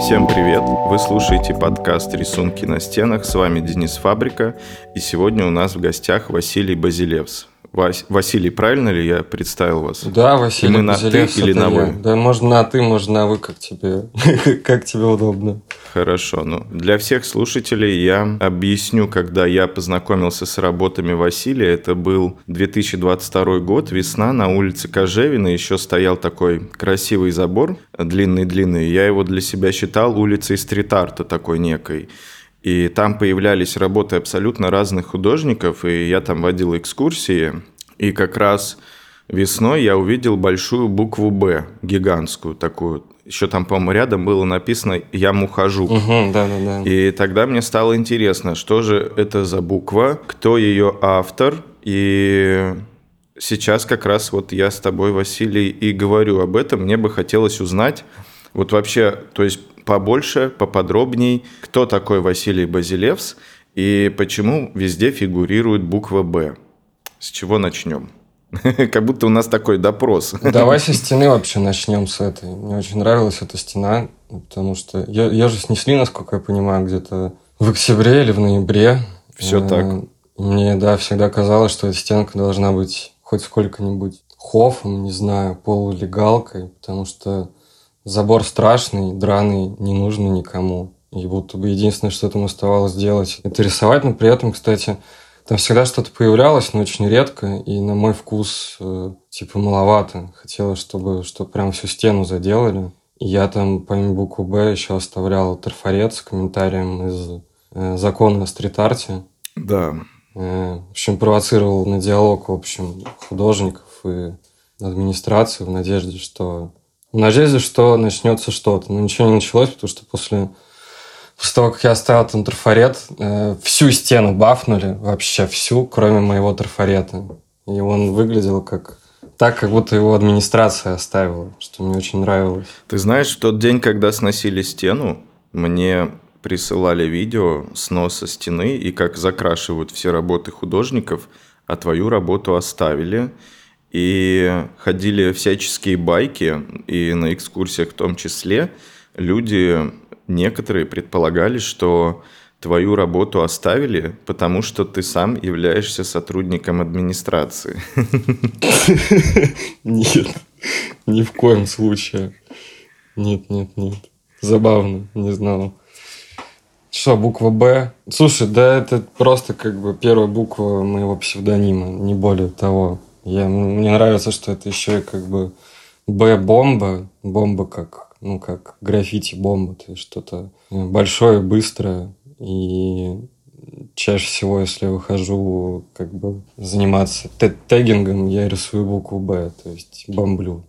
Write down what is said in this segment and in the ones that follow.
Всем привет! Вы слушаете подкаст «Рисунки на стенах». С вами Денис Фабрика. И сегодня у нас в гостях Василий Базилевс. Вас... Василий, правильно ли я представил вас? Да, Василий И мы на «ты» или на я. «вы»? Да, можно на «ты», можно на «вы», как тебе, как тебе удобно. Хорошо. Ну, для всех слушателей я объясню, когда я познакомился с работами Василия. Это был 2022 год, весна, на улице Кожевина. Еще стоял такой красивый забор, длинный-длинный. Я его для себя считал улицей стрит-арта такой некой. И там появлялись работы абсолютно разных художников, и я там водил экскурсии. И как раз весной я увидел большую букву «Б», гигантскую такую. Еще там, по-моему, рядом было написано «Я ухожу». Мгм, Да-да-да. И тогда мне стало интересно, что же это за буква, кто ее автор. И сейчас как раз вот я с тобой, Василий, и говорю об этом. Мне бы хотелось узнать, вот вообще, то есть побольше, поподробней, кто такой Василий Базилевс и почему везде фигурирует буква «Б». С чего начнем? Как будто у нас такой допрос. Давай со стены вообще начнем с этой. Мне очень нравилась эта стена, потому что ее, ее же снесли, насколько я понимаю, где-то в октябре или в ноябре. Всё Э, так. Мне, да, всегда казалось, что эта стенка должна быть хоть сколько-нибудь хофом, не знаю, полулегалкой, потому что забор страшный, драный, не нужный никому. И будто бы единственное, что там оставалось делать, это рисовать, но при этом, кстати, там всегда что-то появлялось, но очень редко, и на мой вкус э, типа маловато. Хотелось, чтобы, чтобы прям всю стену заделали. И я там, помимо буквы «Б», еще оставлял трафарет с комментарием из э, закона о стрит-арте. Да, Э, в общем, провоцировал на диалог, в общем, художников и администрации в надежде, что надежде, что начнется что-то. Но ничего не началось, потому что после, после того, как я оставил там трафарет, э, всю стену бафнули, вообще всю, кроме моего трафарета. И он выглядел как так, как будто его администрация оставила, что мне очень нравилось. Ты знаешь, в тот день, когда сносили стену, мне присылали видео сноса стены и как закрашивают все работы художников, а твою работу оставили. И ходили всяческие байки, и на экскурсиях в том числе люди, некоторые предполагали, что твою работу оставили, потому что ты сам являешься сотрудником администрации. Нет, ни в коем случае. Нет, нет, нет. Забавно, не знал. Что, буква «Б»? Слушай, да это просто как бы первая буква моего псевдонима, не более того. Я, мне нравится, что это еще и как бы «Б» – бомба. Как, ну, как граффити-бомба. То есть что-то большое, быстрое. И чаще всего, если я выхожу как бы заниматься тегингом, я рисую букву «Б», то есть бомблю,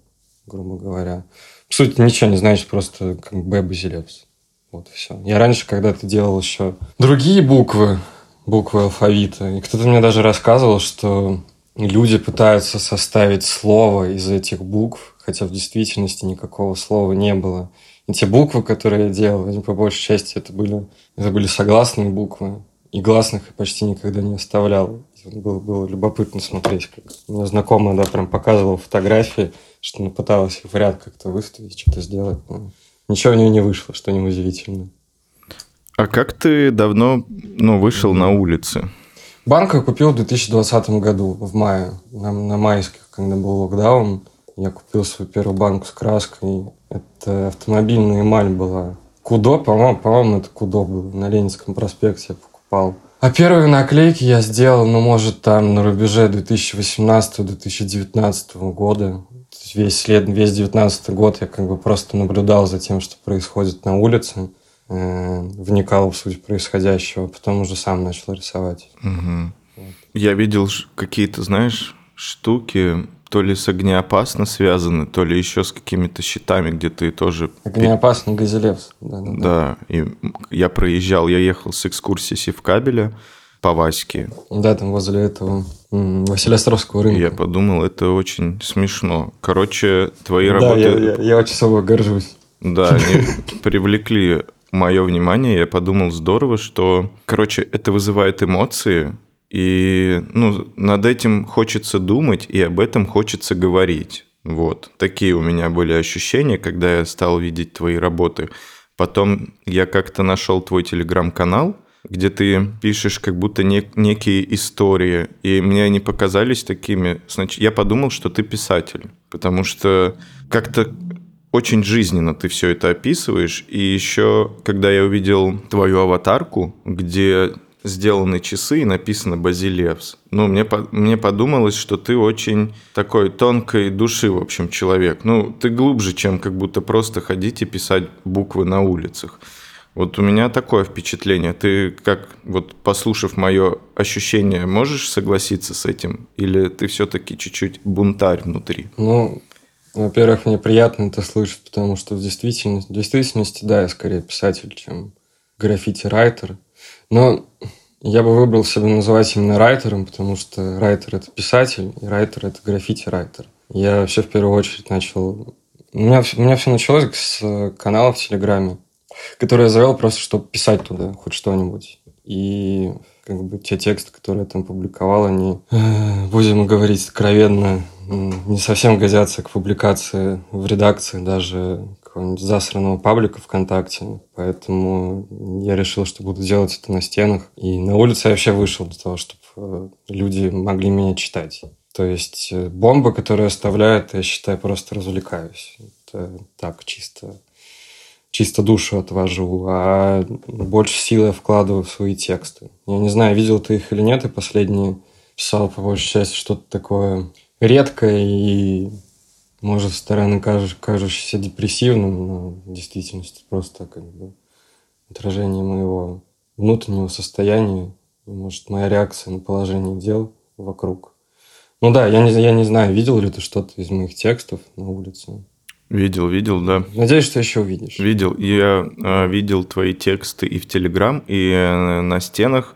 грубо говоря. В сути, ничего не значит, просто как «Б» Базилевс. Вот и все. Я раньше когда-то делал еще другие буквы, буквы алфавита. И кто-то мне даже рассказывал, что люди пытаются составить слово из этих букв, хотя в действительности никакого слова не было. И те буквы, которые я делал, они по большей части это были, это были согласные буквы. И гласных я почти никогда не оставлял. Было, было любопытно смотреть. Как... У меня знакомая, да, прям показывала фотографии, что она пыталась в ряд как-то выставить, что-то сделать. но Ничего у нее не вышло, что неудивительно. А как ты давно ну, вышел на улицы? Банк я купил в 2020 году, в мае, на, на майских, когда был локдаун. Я купил свою первую банку с краской. Это автомобильная эмаль была. Кудо, по-моему, по-моему, это Кудо был. На Ленинском проспекте я покупал. А первые наклейки я сделал, ну, может, там на рубеже 2018-2019 года. Весь след, весь 19 год я как бы просто наблюдал за тем, что происходит на улице, вникал в суть происходящего, потом уже сам начал рисовать. Мгм. Я видел какие-то, знаешь, штуки, то ли с огнеопасно связаны, то ли еще с какими-то щитами, где ты тоже... Огнеопасный Газелевс. Да, да, да. Да, и я проезжал, я ехал с экскурсии Севкабеля по Ваське. Да, там возле этого Василиостровского рынка. я подумал, это очень смешно. Короче, твои да, работы... я, я- я очень собой горжусь. Да, они привлекли мое внимание. Я подумал, здорово, что, короче, это вызывает эмоции, и ну, над этим хочется думать, и об этом хочется говорить. Вот. Такие у меня были ощущения, когда я стал видеть твои работы. Потом я как-то нашел твой телеграм-канал, где ты пишешь как будто не, некие истории, и мне они показались такими... Значит, я подумал, что ты писатель, потому что как-то очень жизненно ты все это описываешь. И еще, когда я увидел твою аватарку, где сделаны часы и написано «Базилевс». Ну, мне, мне подумалось, что ты очень такой тонкой души, в общем, человек. Ну, ты глубже, чем как будто просто ходить и писать буквы на улицах. Вот у меня такое впечатление. Ты, как вот послушав мое ощущение, можешь согласиться с этим? Или ты все-таки чуть-чуть бунтарь внутри? Ну, во-первых, мне приятно это слышать, потому что в действительности, в действительности да, я скорее писатель, чем граффити-райтер. Но я бы выбрал себя называть именно райтером, потому что райтер – это писатель, и райтер – это граффити-райтер. Я вообще в первую очередь начал... У меня, у меня все началось с канала в Телеграме, который я завел просто, чтобы писать туда хоть что-нибудь. И как бы те тексты, которые я там публиковал, они, э, будем говорить откровенно, не совсем годятся к публикации в редакции даже какого-нибудь засранного паблика ВКонтакте. Поэтому я решил, что буду делать это на стенах. И на улице я вообще вышел для того, чтобы э, люди могли меня читать. То есть э, бомбы, которые оставляют, я считаю, просто развлекаюсь. Это так, чисто чисто душу отвожу, а больше силы я вкладываю в свои тексты. Я не знаю, видел ты их или нет, и последние писал по большей части что-то такое редкое и, может, со стороны кажущ, кажущееся депрессивным, но в действительности просто как бы отражение моего внутреннего состояния, может, моя реакция на положение дел вокруг. Ну да, я не, я не знаю, видел ли ты что-то из моих текстов на улице. Видел, видел, да. Надеюсь, что еще увидишь. Видел. Я э, видел твои тексты и в Телеграм, и э, на стенах.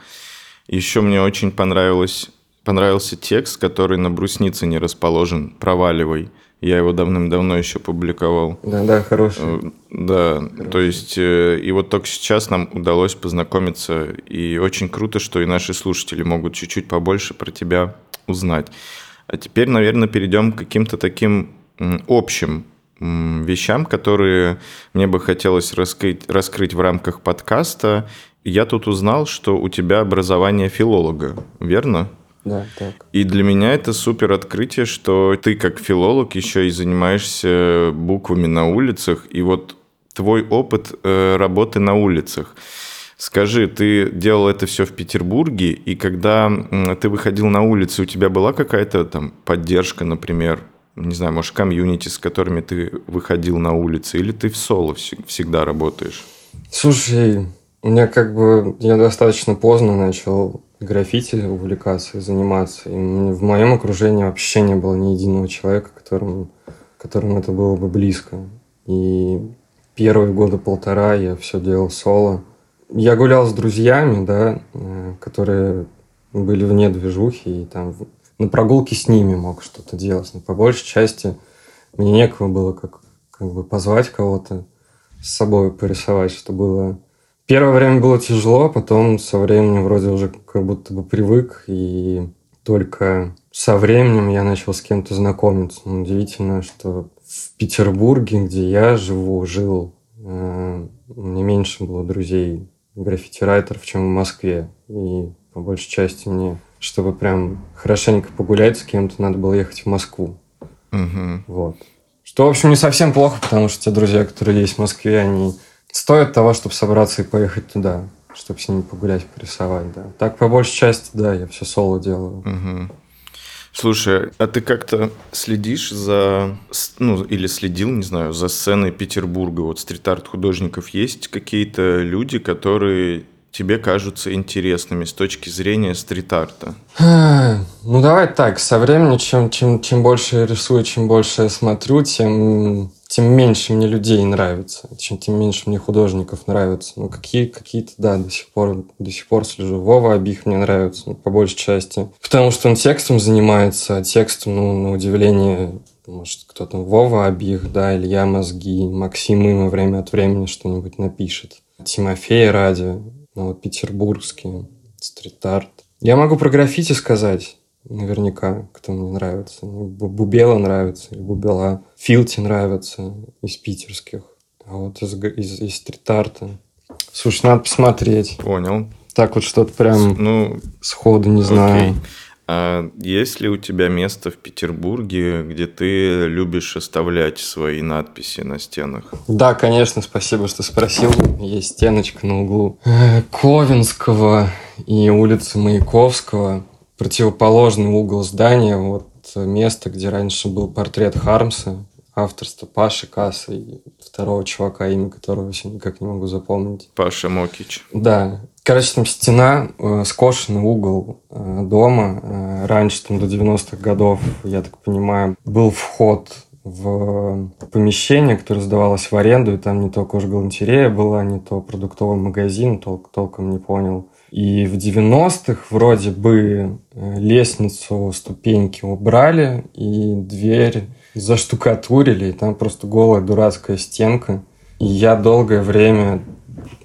Еще мне очень понравилось, понравился текст, который на бруснице не расположен «Проваливай». Я его давным-давно еще публиковал. Да, да, хороший. Э, да, хороший. то есть, э, и вот только сейчас нам удалось познакомиться, и очень круто, что и наши слушатели могут чуть-чуть побольше про тебя узнать. А теперь, наверное, перейдем к каким-то таким общим вещам, которые мне бы хотелось раскрыть, раскрыть в рамках подкаста. Я тут узнал, что у тебя образование филолога, верно? Да, так. И для меня это супер открытие, что ты как филолог еще и занимаешься буквами на улицах, и вот твой опыт э, работы на улицах. Скажи, ты делал это все в Петербурге, и когда ты выходил на улицу, у тебя была какая-то там поддержка, например, не знаю, может, комьюнити, с которыми ты выходил на улицы, или ты в соло всегда работаешь? Слушай, у меня как бы... Я достаточно поздно начал граффити увлекаться заниматься. И в моем окружении вообще не было ни единого человека, которому, которому это было бы близко. И первые года полтора я все делал соло. Я гулял с друзьями, да, э, которые были вне движухи, и там на прогулке с ними мог что-то делать. Но по большей части мне некого было как, как бы позвать кого-то с собой порисовать, что было... Первое время было тяжело, потом со временем вроде уже как будто бы привык, и только со временем я начал с кем-то знакомиться. Но удивительно, что в Петербурге, где я живу, жил, э, мне меньше было друзей граффити-райтеров, чем в Москве. И по большей части мне чтобы прям хорошенько погулять с кем-то, надо было ехать в Москву. Угу. Вот. Что, в общем, не совсем плохо, потому что те друзья, которые есть в Москве, они стоят того, чтобы собраться и поехать туда, чтобы с ними погулять, порисовать, да. Так, по большей части, да, я все соло делаю. Угу. Слушай, а ты как-то следишь за, ну, или следил, не знаю, за сценой Петербурга? Вот стрит-арт художников есть какие-то люди, которые тебе кажутся интересными с точки зрения стрит-арта? Ну, давай так. Со временем, чем, чем, чем больше я рисую, чем больше я смотрю, тем, тем меньше мне людей нравится, чем, тем меньше мне художников нравится. Ну, какие, какие-то, да, до сих пор, до сих пор слежу. Вова Абих мне нравится, ну, по большей части. Потому что он текстом занимается, а текстом, ну, на удивление, может, кто-то Вова Абих, да, Илья Мозги, Максим Има время от времени что-нибудь напишет. Тимофей Ради, ну, вот петербургский стрит-арт. Я могу про граффити сказать. Наверняка, кто мне нравится. Бу- Бубела нравится, Бубела. Филти нравится из питерских. А вот из, из, из стрит-арта. Слушай, надо посмотреть. Понял. Так вот что-то прям Ну, сходу не знаю. окей. А есть ли у тебя место в Петербурге, где ты любишь оставлять свои надписи на стенах? Да, конечно, спасибо, что спросил. Есть стеночка на углу э, Ковенского и улицы Маяковского. Противоположный угол здания, вот место, где раньше был портрет Хармса, авторство Паши Касса и второго чувака, имя которого я никак не могу запомнить. Паша Мокич. Да. Короче, там стена, э, скошенный угол э, дома. Э, раньше, там, до 90-х годов, я так понимаю, был вход в помещение, которое сдавалось в аренду, и там не то кожгалантерея была, не то продуктовый магазин, тол- толком не понял. И в 90-х вроде бы э, лестницу, ступеньки убрали, и дверь заштукатурили, и там просто голая дурацкая стенка. И я долгое время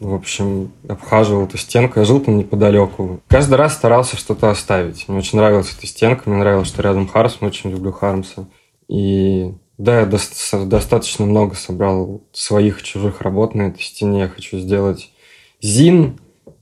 в общем, обхаживал эту стенку. Я жил там неподалеку. Каждый раз старался что-то оставить. Мне очень нравилась эта стенка, мне нравилось, что рядом Хармс, я очень люблю Хармса. И да, я дос- достаточно много собрал своих чужих работ на этой стене. Я хочу сделать зин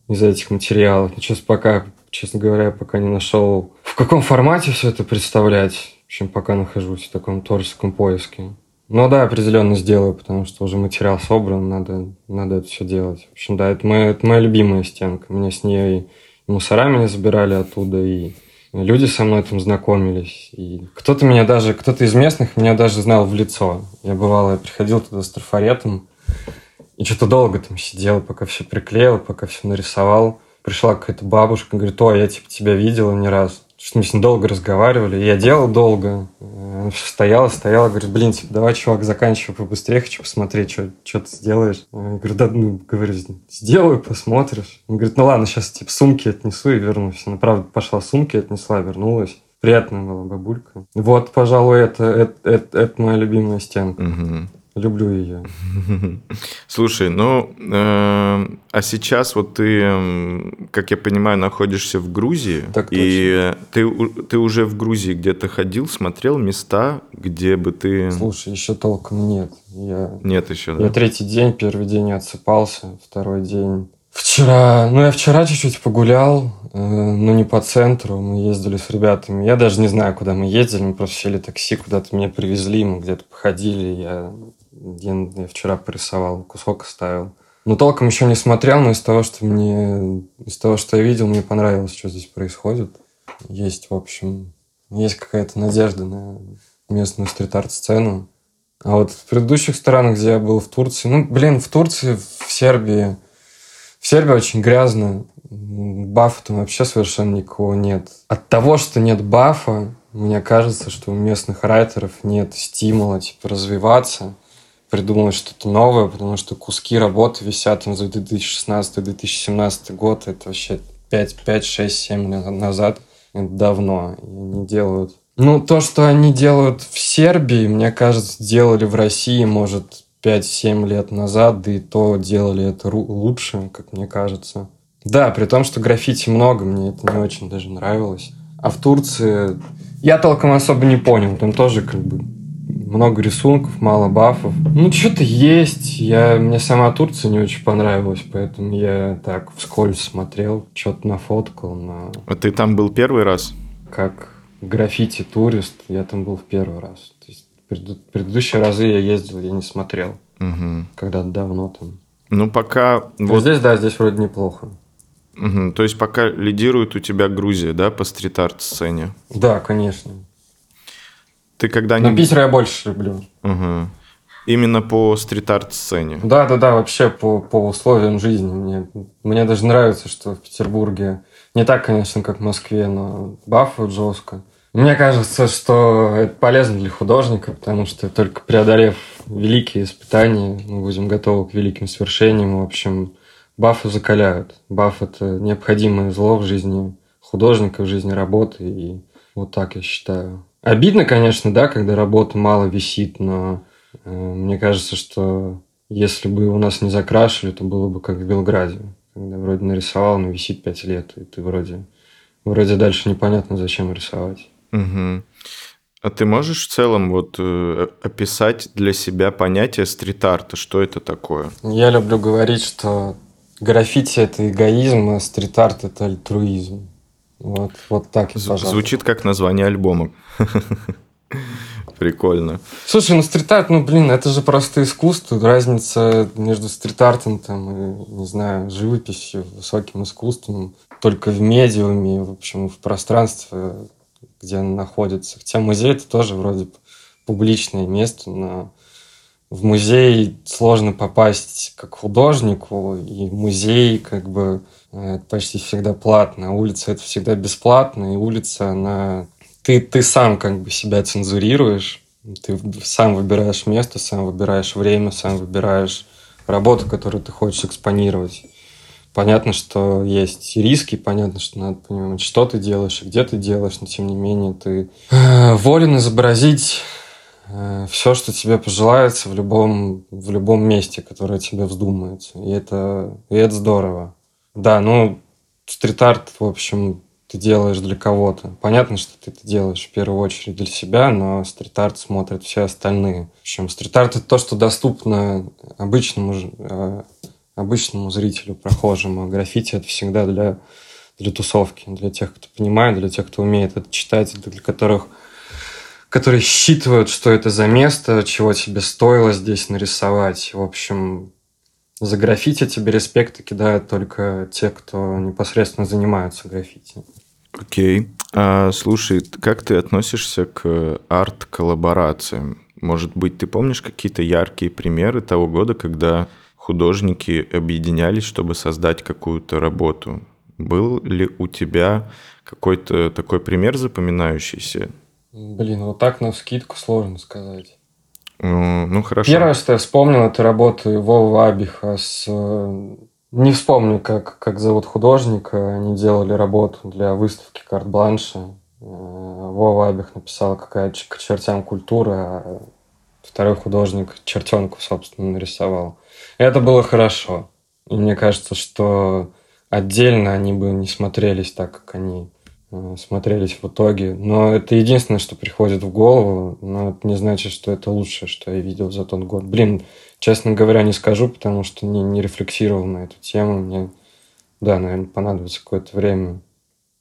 из этих материалов. Сейчас пока, честно говоря, пока не нашел, в каком формате все это представлять. В общем, пока нахожусь в таком творческом поиске. Ну да, определенно сделаю, потому что уже материал собран, надо, надо это все делать. В общем, да, это моя, это моя любимая стенка. Меня с ней и мусора меня забирали оттуда, и люди со мной там знакомились. И кто-то меня даже, кто-то из местных меня даже знал в лицо. Я бывало, я приходил туда с трафаретом, и что-то долго там сидел, пока все приклеил, пока все нарисовал. Пришла какая-то бабушка, говорит, о, я типа тебя видела не раз. Что мы с ней долго разговаривали. Я делал долго. Она всё стояла, стояла, говорит, блин, типа, давай, чувак, заканчивай побыстрее, хочу посмотреть, что, что ты сделаешь. Я говорю, да, ну, говорю, сделаю, посмотришь. Он говорит, ну ладно, сейчас, типа, сумки отнесу и вернусь. Она, правда, пошла сумки отнесла, вернулась. Приятная была бабулька. Вот, пожалуй, это, это, это, это моя любимая стенка. Мгм. Люблю ее. Слушай, ну, э, а сейчас вот ты, как я понимаю, находишься в Грузии. Так и ты, ты уже в Грузии где-то ходил, смотрел места, где бы ты... Слушай, еще толком нет. Я Нет еще, да? Я третий день, первый день отсыпался, второй день. Вчера, ну я вчера чуть-чуть погулял, э, но не по центру, мы ездили с ребятами. Я даже не знаю, куда мы ездили, мы просто сели такси, куда-то меня привезли, мы где-то походили, я, я, я вчера порисовал, кусок оставил. Но толком еще не смотрел, но из того, что мне, из того, что я видел, мне понравилось, что здесь происходит. Есть, в общем, есть какая-то надежда на местную стрит-арт-сцену. А вот в предыдущих странах, где я был в Турции, ну, блин, в Турции, в Сербии, в Сербии очень грязно. Бафа там вообще совершенно никого нет. От того, что нет бафа, мне кажется, что у местных райтеров нет стимула, типа, развиваться, придумать что-то новое, потому что куски работы висят там за 2016-2017 год. Это вообще 5, 5, 6, 7 лет назад. Это давно. И они делают ну, то, что они делают в Сербии, мне кажется, делали в России, может, 5-7 лет назад, да и то делали это лучше, как мне кажется. Да, при том, что граффити много, мне это не очень даже нравилось. А в Турции я толком особо не понял, там тоже как бы много рисунков, мало бафов. Ну, что-то есть. Я, мне сама Турция не очень понравилась, поэтому я так вскользь смотрел, что-то нафоткал, на А ты там был первый раз? как граффити-турист, я там был в первый раз. То есть преду- предыдущие разы я ездил, я не смотрел. Мгм. Когда-то давно там. Ну, пока... Вот Вот, здесь, да, здесь вроде неплохо. Мгм. То есть пока лидирует у тебя Грузия, да, по стрит-арт-сцене? Да, конечно. Ты когда-нибудь... Питер я больше люблю. Мгм. Именно по стрит-арт-сцене? Да, да, да, вообще по, по условиям жизни. Мне, мне даже нравится, что в Петербурге не так, конечно, как в Москве, но бафают жестко. Мне кажется, что это полезно для художника, потому что только преодолев великие испытания, мы будем готовы к великим свершениям. В общем, бафы закаляют. Баф – это необходимое зло в жизни художника, в жизни работы. И вот так я считаю. Обидно, конечно, да, когда работа мало висит, но э, мне кажется, что если бы у нас не закрашивали, то было бы как в Белграде. Когда вроде нарисовал, но висит пять лет, и ты вроде вроде дальше непонятно, зачем рисовать. Угу. А ты можешь в целом вот э, описать для себя понятие стрит-арта? Что это такое? Я люблю говорить, что граффити – это эгоизм, а стрит-арт – это альтруизм. Вот, вот так и, пожалуйста. Звучит как название альбома. Прикольно. Слушай, ну стрит-арт, ну блин, это же просто искусство. Разница между стрит-артом там, и, не знаю, живописью, высоким искусством только в медиуме, в общем, в пространстве, где она находится. Хотя музей это тоже вроде публичное место, но в музей сложно попасть как художнику, и музей как бы это почти всегда платно, улица это всегда бесплатно, и улица, она... Ты, ты сам как бы себя цензурируешь, ты сам выбираешь место, сам выбираешь время, сам выбираешь работу, которую ты хочешь экспонировать. Понятно, что есть риски, понятно, что надо понимать, что ты делаешь и где ты делаешь, но тем не менее ты э, волен изобразить Э, все, что тебе пожелается в любом, в любом месте, которое тебе вздумается. И это, и это здорово. Да, ну, стрит-арт, в общем, ты делаешь для кого-то. Понятно, что ты это делаешь в первую очередь для себя, но стрит-арт смотрят все остальные. В общем, стрит-арт — это то, что доступно обычному, э, обычному зрителю, прохожему. Граффити — это всегда для, для тусовки, для тех, кто понимает, для тех, кто умеет это читать, для которых которые считывают, что это за место, чего тебе стоило здесь нарисовать. В общем, за граффити тебе респекты кидают только те, кто непосредственно занимаются граффити. Окей. А, слушай, как ты относишься к арт-коллаборациям? Может быть, ты помнишь какие-то яркие примеры того года, когда художники объединялись, чтобы создать какую-то работу? Был ли у тебя какой-то такой пример запоминающийся? Блин, вот так на скидку сложно сказать. Ну, хорошо. Первое, что я вспомнил, это работы Вова Абиха с... Э, не вспомню, как, как зовут художника. Они делали работу для выставки карт-бланша. Э, Вова Абих написал, какая к чертям культура, а второй художник чертенку, собственно, нарисовал. Это было хорошо. И мне кажется, что отдельно они бы не смотрелись так, как они смотрелись в итоге. Но это единственное, что приходит в голову, но это не значит, что это лучшее, что я видел за тот год. Блин, честно говоря, не скажу, потому что не, не рефлексировал на эту тему. Мне, да, наверное, понадобится какое-то время,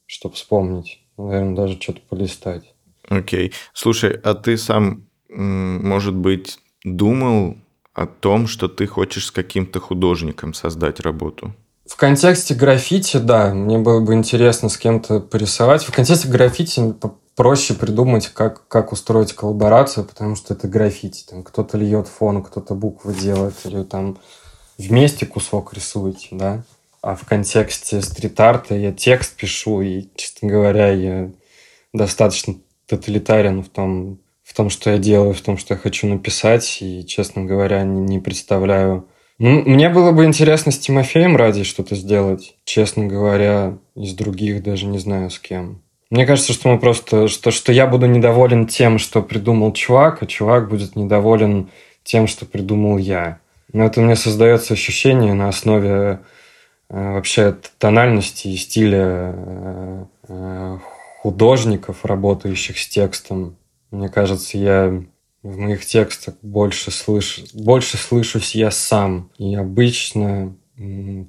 чтобы вспомнить. Наверное, даже что-то полистать. Окей. Okay. Слушай, а ты сам, может быть, думал о том, что ты хочешь с каким-то художником создать работу? В контексте граффити, да, мне было бы интересно с кем-то порисовать. В контексте граффити проще придумать, как, как устроить коллаборацию, потому что это граффити. Там кто-то льет фон, кто-то буквы делает, или там вместе кусок рисуете, да. А в контексте стрит-арта я текст пишу, и, честно говоря, я достаточно тоталитарен в том, в том, что я делаю, в том, что я хочу написать, и, честно говоря, не, не представляю, ну, мне было бы интересно с Тимофеем ради что-то сделать, честно говоря, из других даже не знаю с кем. Мне кажется, что мы просто, что, что я буду недоволен тем, что придумал чувак, а чувак будет недоволен тем, что придумал я. Но это мне создается ощущение на основе э, вообще тональности и стиля э, э, художников, работающих с текстом. Мне кажется, я в моих текстах больше, слыш... больше слышусь я сам. И обычно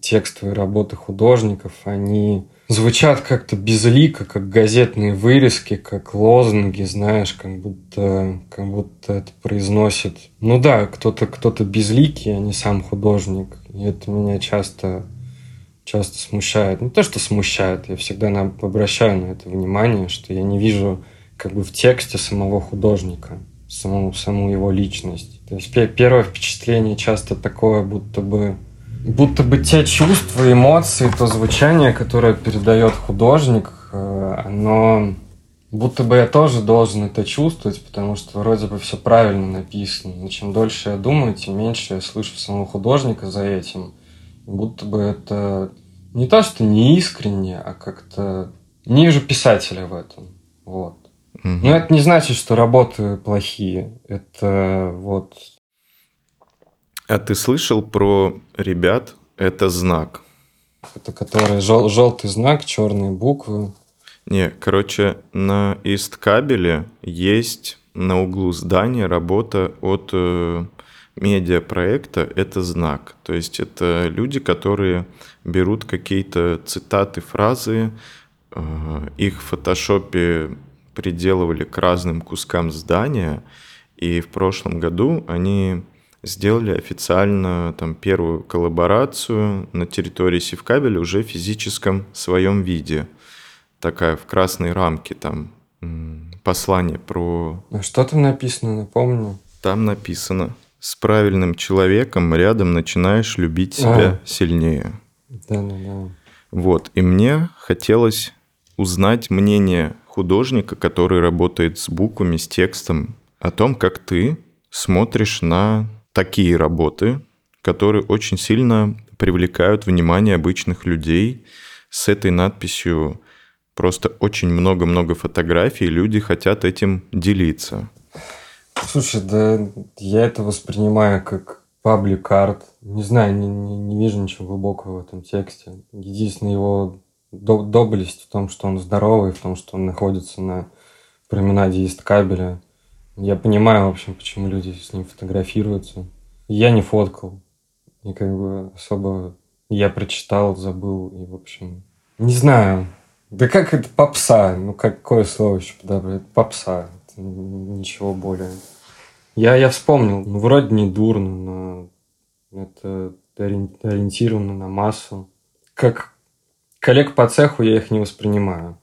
текстовые работы художников, они звучат как-то безлико, как газетные вырезки, как лозунги, знаешь, как будто, как будто это произносит. Ну да, кто-то кто безликий, а не сам художник. И это меня часто, часто смущает. Не то, что смущает, я всегда обращаю на это внимание, что я не вижу как бы в тексте самого художника саму, саму его личность. То есть первое впечатление часто такое, будто бы будто бы те чувства, эмоции, то звучание, которое передает художник, э, оно будто бы я тоже должен это чувствовать, потому что вроде бы все правильно написано. Но чем дольше я думаю, тем меньше я слышу самого художника за этим. Будто бы это не то, что не искренне, а как-то не вижу писателя в этом. Вот. Но это не значит, что работы плохие. Это вот... А ты слышал про ребят? Это знак. Это который жел- желтый знак, черные буквы. Не, короче, на Исткабеле есть на углу здания работа от э, медиапроекта «Это знак». То есть это люди, которые берут какие-то цитаты, фразы, э, их в фотошопе приделывали к разным кускам здания, и в прошлом году они сделали официально там первую коллаборацию на территории Севкабеля уже в физическом своем виде. Такая в красной рамке там послание про... А что там написано, напомню? Там написано «С правильным человеком рядом начинаешь любить себя а. сильнее». Да-да-да. Вот, и мне хотелось узнать мнение художника, который работает с буквами, с текстом, о том, как ты смотришь на такие работы, которые очень сильно привлекают внимание обычных людей с этой надписью просто очень много-много фотографий, и люди хотят этим делиться. Слушай, да я это воспринимаю как паблик арт. Не знаю, не, не, не вижу ничего глубокого в этом тексте. Единственная его доблесть в том, что он здоровый, в том, что он находится на променаде Исткабеля. Я понимаю, в общем, почему люди с ним фотографируются. Я не фоткал. И как бы особо я прочитал, забыл, и, в общем, не знаю. Да как это попса? Ну, какое слово еще подобрать? Попса. Это ничего более. Я, я вспомнил. Ну, вроде не дурно, но это ориентировано на массу. Как коллег по цеху я их не воспринимаю.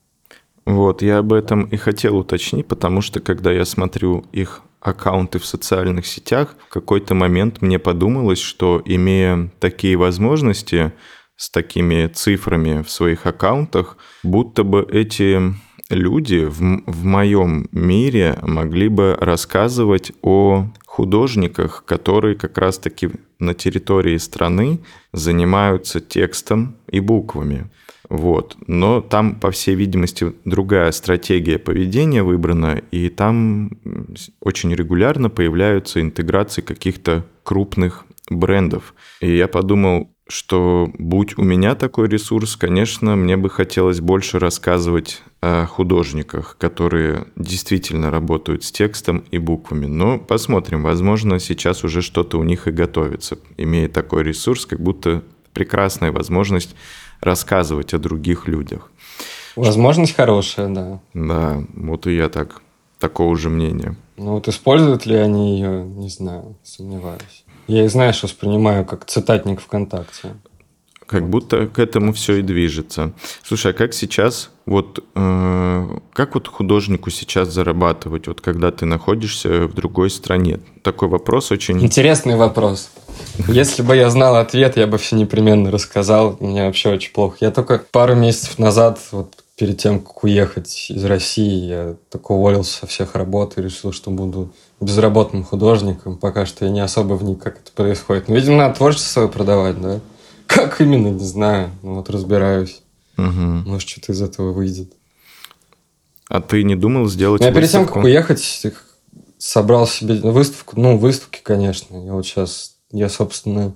Вот, я об этом и хотел уточнить, потому что когда я смотрю их аккаунты в социальных сетях, в какой-то момент мне подумалось, что имея такие возможности с такими цифрами в своих аккаунтах, будто бы эти люди в, в моем мире могли бы рассказывать о художниках, которые как раз-таки на территории страны занимаются текстом и буквами. Вот. Но там, по всей видимости, другая стратегия поведения выбрана, и там очень регулярно появляются интеграции каких-то крупных брендов. И я подумал, что будь у меня такой ресурс, конечно, мне бы хотелось больше рассказывать о художниках, которые действительно работают с текстом и буквами. Но посмотрим, возможно, сейчас уже что-то у них и готовится, имея такой ресурс, как будто прекрасная возможность рассказывать о других людях. Возможность хорошая, да. Да, вот и я так, такого же мнения. Ну вот используют ли они ее, не знаю, сомневаюсь. Я их, знаешь, воспринимаю как цитатник ВКонтакте. Как будто к этому все и движется. Слушай, а как сейчас, вот э, как вот художнику сейчас зарабатывать, вот когда ты находишься в другой стране? Такой вопрос очень... Интересный вопрос. Если бы я знал ответ, я бы все непременно рассказал. Мне вообще очень плохо. Я только пару месяцев назад, вот перед тем, как уехать из России, я только уволился со всех работ и решил, что буду безработным художником. Пока что я не особо вник, как это происходит. Но, видимо, надо творчество свое продавать, да? Как именно, не знаю. Ну, вот разбираюсь. Угу. Может, что-то из этого выйдет. А ты не думал сделать Я перед тем, как уехать, собрал себе выставку. Ну, выставки, конечно. Я вот сейчас, я, собственно,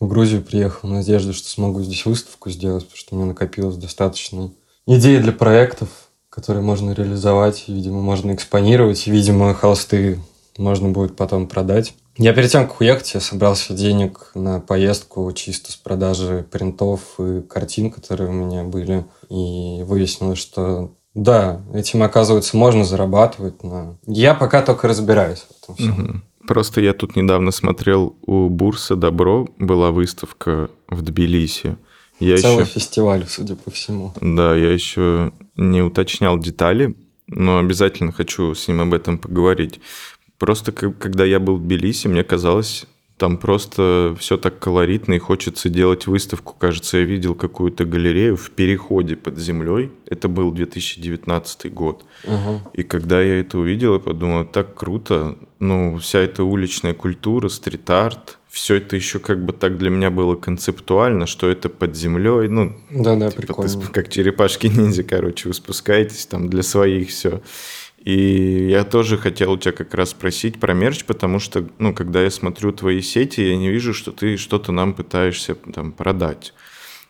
в Грузию приехал в надежде, что смогу здесь выставку сделать, потому что у меня накопилось достаточно идей для проектов, которые можно реализовать, видимо, можно экспонировать, видимо, холсты можно будет потом продать. Я перед тем, как уехать, я собрал себе денег на поездку чисто с продажи принтов и картин, которые у меня были. И выяснилось, что да, этим, оказывается, можно зарабатывать, но я пока только разбираюсь в этом всем. Угу. Просто я тут недавно смотрел, у Бурса Добро была выставка в Тбилиси. Я Целый еще... фестиваль, судя по всему. Да, я еще не уточнял детали, но обязательно хочу с ним об этом поговорить. Просто когда я был в Тбилиси, мне казалось, там просто все так колоритно и хочется делать выставку. Кажется, я видел какую-то галерею в переходе под землей. Это был 2019 год. Угу. И когда я это увидел, я подумал, так круто. Ну, вся эта уличная культура, стрит-арт, все это еще как бы так для меня было концептуально, что это под землей, ну, да, да, типа, прикольно. как черепашки ниндзя, короче, вы спускаетесь там для своих все. И я тоже хотел у тебя как раз спросить про мерч, потому что, ну, когда я смотрю твои сети, я не вижу, что ты что-то нам пытаешься там продать.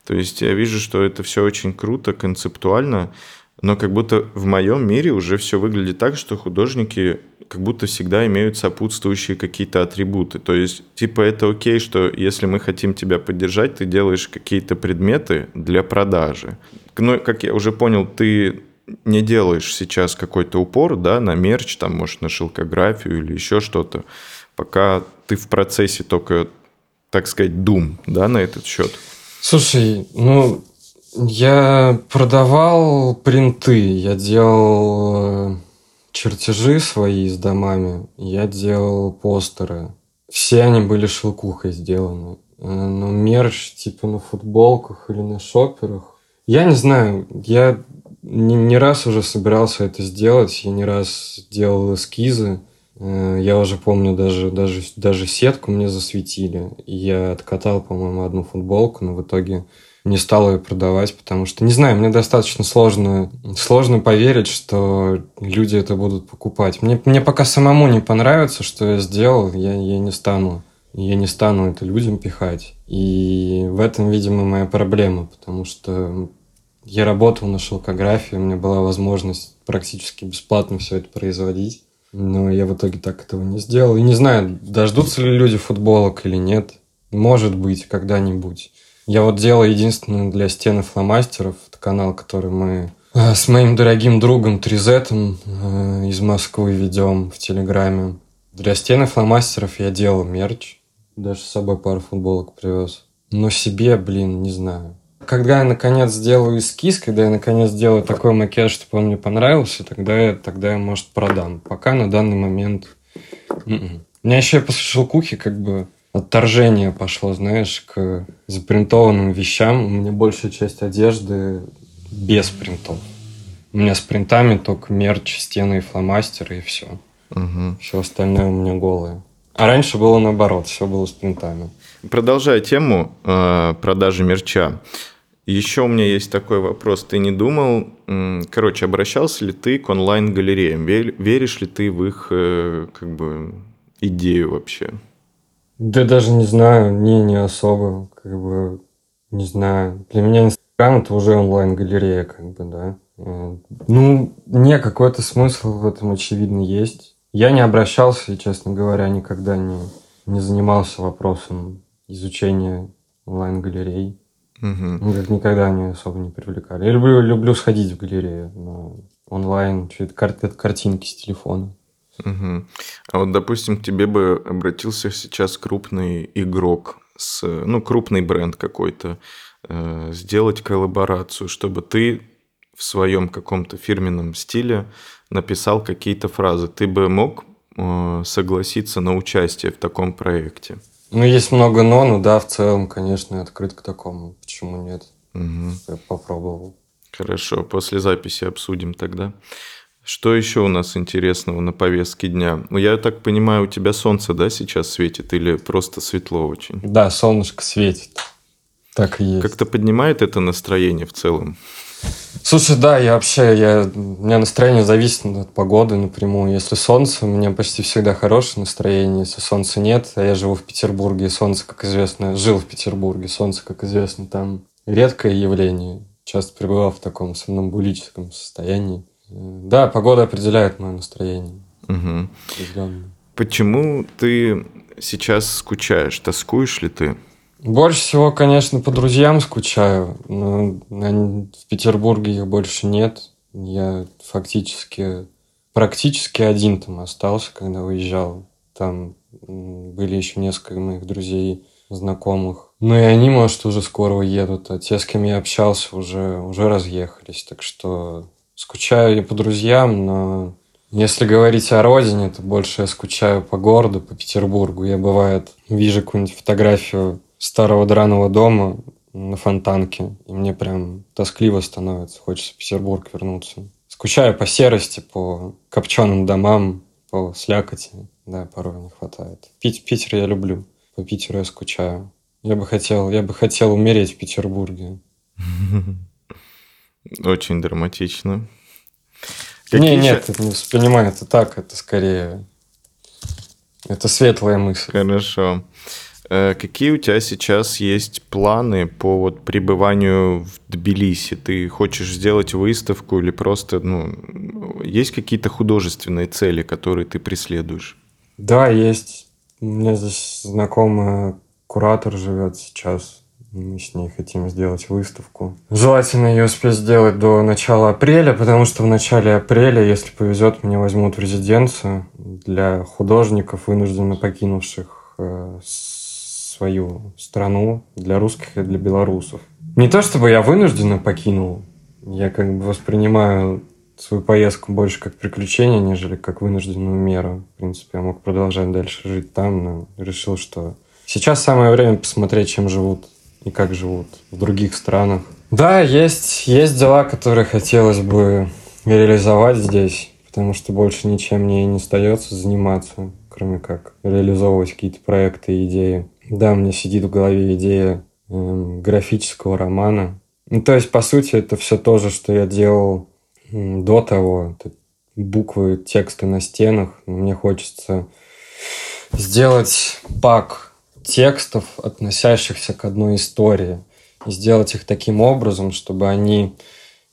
То есть я вижу, что это все очень круто, концептуально, Но как будто в моем мире уже все выглядит так, что художники как будто всегда имеют сопутствующие какие-то атрибуты. То есть, типа, это окей, что если мы хотим тебя поддержать, ты делаешь какие-то предметы для продажи. Но, как я уже понял, ты не делаешь сейчас какой-то упор, да, на мерч, там, может, на шелкографию или еще что-то, пока ты в процессе только, так сказать, дум, да, на этот счет. Слушай, ну, я продавал принты, я делал э, чертежи свои с домами, я делал постеры. Все они были шелкухой сделаны. Э, но мерч типа на футболках или на шоперах. Я не знаю, я не, не раз уже собирался это сделать, я не раз делал эскизы. Э, я уже помню, даже, даже, даже сетку мне засветили. И я откатал, по-моему, одну футболку, но в итоге не стал ее продавать, потому что, не знаю, мне достаточно сложно, сложно поверить, что люди это будут покупать. Мне, мне пока самому не понравится, что я сделал, я, я не стану. Я не стану это людям пихать. И в этом, видимо, моя проблема, потому что я работал на шелкографии, у меня была возможность практически бесплатно все это производить. Но я в итоге так этого не сделал. И не знаю, дождутся ли люди футболок или нет. Может быть, когда-нибудь. Я вот делал единственное для стены фломастеров. Это канал, который мы э, с моим дорогим другом Тризетом э, из Москвы ведем в Телеграме. Для стены фломастеров я делал мерч. Даже с собой пару футболок привез. Но себе, блин, не знаю. Когда я наконец сделаю эскиз, когда я наконец сделаю такой макет, чтобы он мне понравился, тогда я, тогда я, может, продам. Пока на данный момент... М-м. У меня еще после шелкухи как бы отторжение пошло, знаешь, к запринтованным вещам. У меня большая часть одежды без принтов. У меня с принтами только мерч, стены и фломастеры, и все. Угу. Все остальное у меня голое. А раньше было наоборот, все было с принтами. Продолжая тему э, продажи мерча, еще у меня есть такой вопрос. Ты не думал, короче, обращался ли ты к онлайн-галереям? Веришь ли ты в их э, как бы идею вообще? Да даже не знаю, не, не особо, как бы, не знаю. Для меня Инстаграм это уже онлайн-галерея, как бы, да. Ну, не, какой-то смысл в этом, очевидно, есть. Я не обращался, честно говоря, никогда не, не занимался вопросом изучения онлайн-галерей. Угу. Никогда они особо не привлекали. Я люблю, люблю сходить в галерею, но онлайн, это, кар- картинки с телефона. Угу. А вот, допустим, к тебе бы обратился сейчас крупный игрок, с, ну, крупный бренд какой-то, э, сделать коллаборацию, чтобы ты в своем каком-то фирменном стиле написал какие-то фразы. Ты бы мог э, согласиться на участие в таком проекте? Ну, есть много но, ну да, в целом, конечно, открыт к такому. Почему нет? Угу. Я попробовал. Хорошо, после записи обсудим тогда. Что еще у нас интересного на повестке дня? Ну, я так понимаю, у тебя солнце, да, сейчас светит или просто светло очень? Да, солнышко светит. Так и есть. Как-то поднимает это настроение в целом? Слушай, да, я вообще, я, у меня настроение зависит от погоды напрямую. Если солнце, у меня почти всегда хорошее настроение. Если солнца нет, а я живу в Петербурге, и солнце, как известно, жил в Петербурге, солнце, как известно, там редкое явление. Часто пребывал в таком сомнамбулическом состоянии. Да, погода определяет мое настроение. Угу. Почему ты сейчас скучаешь? Тоскуешь ли ты? Больше всего, конечно, по друзьям скучаю, но в Петербурге их больше нет. Я фактически практически один там остался, когда уезжал. Там были еще несколько моих друзей, знакомых. Ну и они, может, уже скоро уедут, а те, с кем я общался, уже, уже разъехались. Так что скучаю я по друзьям, но если говорить о родине, то больше я скучаю по городу, по Петербургу. Я, бывает, вижу какую-нибудь фотографию старого драного дома на Фонтанке, и мне прям тоскливо становится, хочется в Петербург вернуться. Скучаю по серости, по копченым домам, по слякоти, да, порой не хватает. Пить, Питер я люблю, по Питеру я скучаю. Я бы хотел, я бы хотел умереть в Петербурге. Очень драматично. Какие не, нет, это не воспринимай это так, это скорее... Это светлая мысль. Хорошо. Э, какие у тебя сейчас есть планы по вот пребыванию в Тбилиси? Ты хочешь сделать выставку или просто, ну, есть какие-то художественные цели, которые ты преследуешь? Да, есть. У меня здесь знакомый куратор живет сейчас. Мы с ней хотим сделать выставку. Желательно ее успеть сделать до начала апреля, потому что в начале апреля, если повезет, меня возьмут в резиденцию для художников, вынужденно покинувших э, свою страну, для русских и для белорусов. Не то чтобы я вынужденно покинул, я как бы воспринимаю свою поездку больше как приключение, нежели как вынужденную меру. В принципе, я мог продолжать дальше жить там, но решил, что сейчас самое время посмотреть, чем живут и как живут в других странах. Да, есть, есть дела, которые хотелось бы реализовать здесь, потому что больше ничем мне не остается заниматься, кроме как реализовывать какие-то проекты и идеи. Да, мне сидит в голове идея э, графического романа. Ну, то есть, по сути, это все то же, что я делал до того. Это буквы, тексты на стенах. Мне хочется сделать пак текстов, относящихся к одной истории, и сделать их таким образом, чтобы они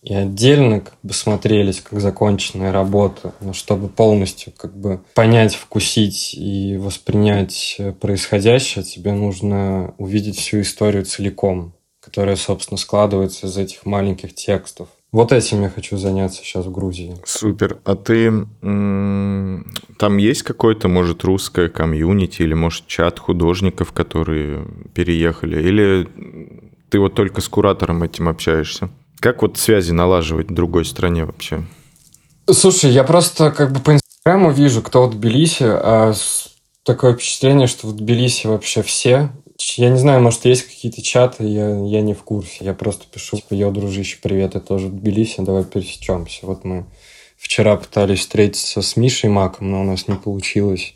и отдельно как бы смотрелись как законченная работа, но чтобы полностью как бы понять, вкусить и воспринять происходящее, тебе нужно увидеть всю историю целиком, которая, собственно, складывается из этих маленьких текстов. Вот этим я хочу заняться сейчас в Грузии. Супер. А ты там есть какой-то, может, русское комьюнити или, может, чат художников, которые переехали? Или ты вот только с куратором этим общаешься? Как вот связи налаживать в другой стране вообще? Слушай, я просто как бы по Инстаграму вижу, кто в Тбилиси, а такое впечатление, что в Тбилиси вообще все я не знаю, может, есть какие-то чаты, я, я не в курсе. Я просто пишу, типа, йо, дружище, привет, я тоже в Тбилиси, давай пересечемся. Вот мы вчера пытались встретиться с Мишей Маком, но у нас не получилось.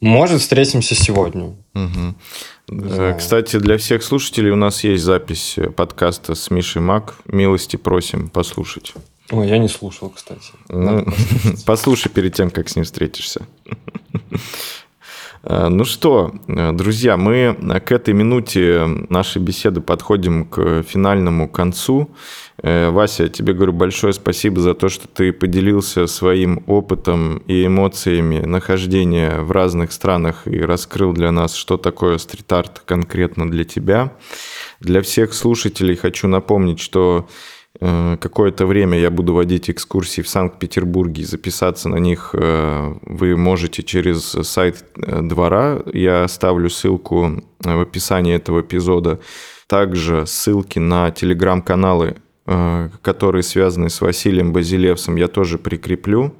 Может, встретимся сегодня. Угу. Кстати, для всех слушателей у нас есть запись подкаста с Мишей Мак. Милости просим послушать. Ой, я не слушал, кстати. Ну, послушай перед тем, как с ним встретишься. Э, ну что, э, друзья, мы к этой минуте нашей беседы подходим к финальному концу. Э, Вася, тебе говорю большое спасибо за то, что ты поделился своим опытом и эмоциями нахождения в разных странах и раскрыл для нас, что такое стрит-арт конкретно для тебя. Для всех слушателей хочу напомнить, что Э, какое-то время я буду водить экскурсии в Санкт-Петербурге. Записаться на них э, вы можете через сайт двора. Я оставлю ссылку в описании этого эпизода. Также ссылки на телеграм-каналы, которые связаны с Василием Базилевсом, я тоже прикреплю.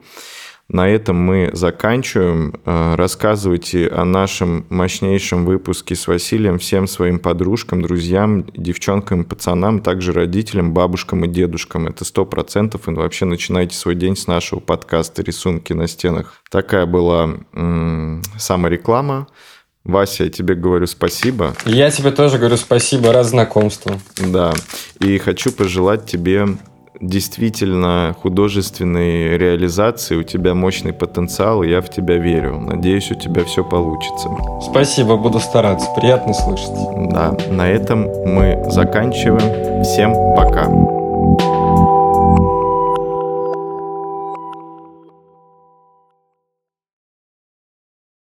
На этом мы заканчиваем. Э, рассказывайте о нашем мощнейшем выпуске с Василием всем своим подружкам, друзьям, девчонкам, пацанам, также родителям, бабушкам и дедушкам. Это сто процентов. И вообще начинайте свой день с нашего подкаста «Рисунки на стенах». Такая была м- самореклама. Вася, я тебе говорю спасибо. Я тебе тоже говорю спасибо, раз знакомству. Да, и хочу пожелать тебе действительно художественной реализации, у тебя мощный потенциал, и я в тебя верю. Надеюсь, у тебя все получится. Спасибо, буду стараться. Приятно слышать. Да, на этом мы заканчиваем. Всем пока.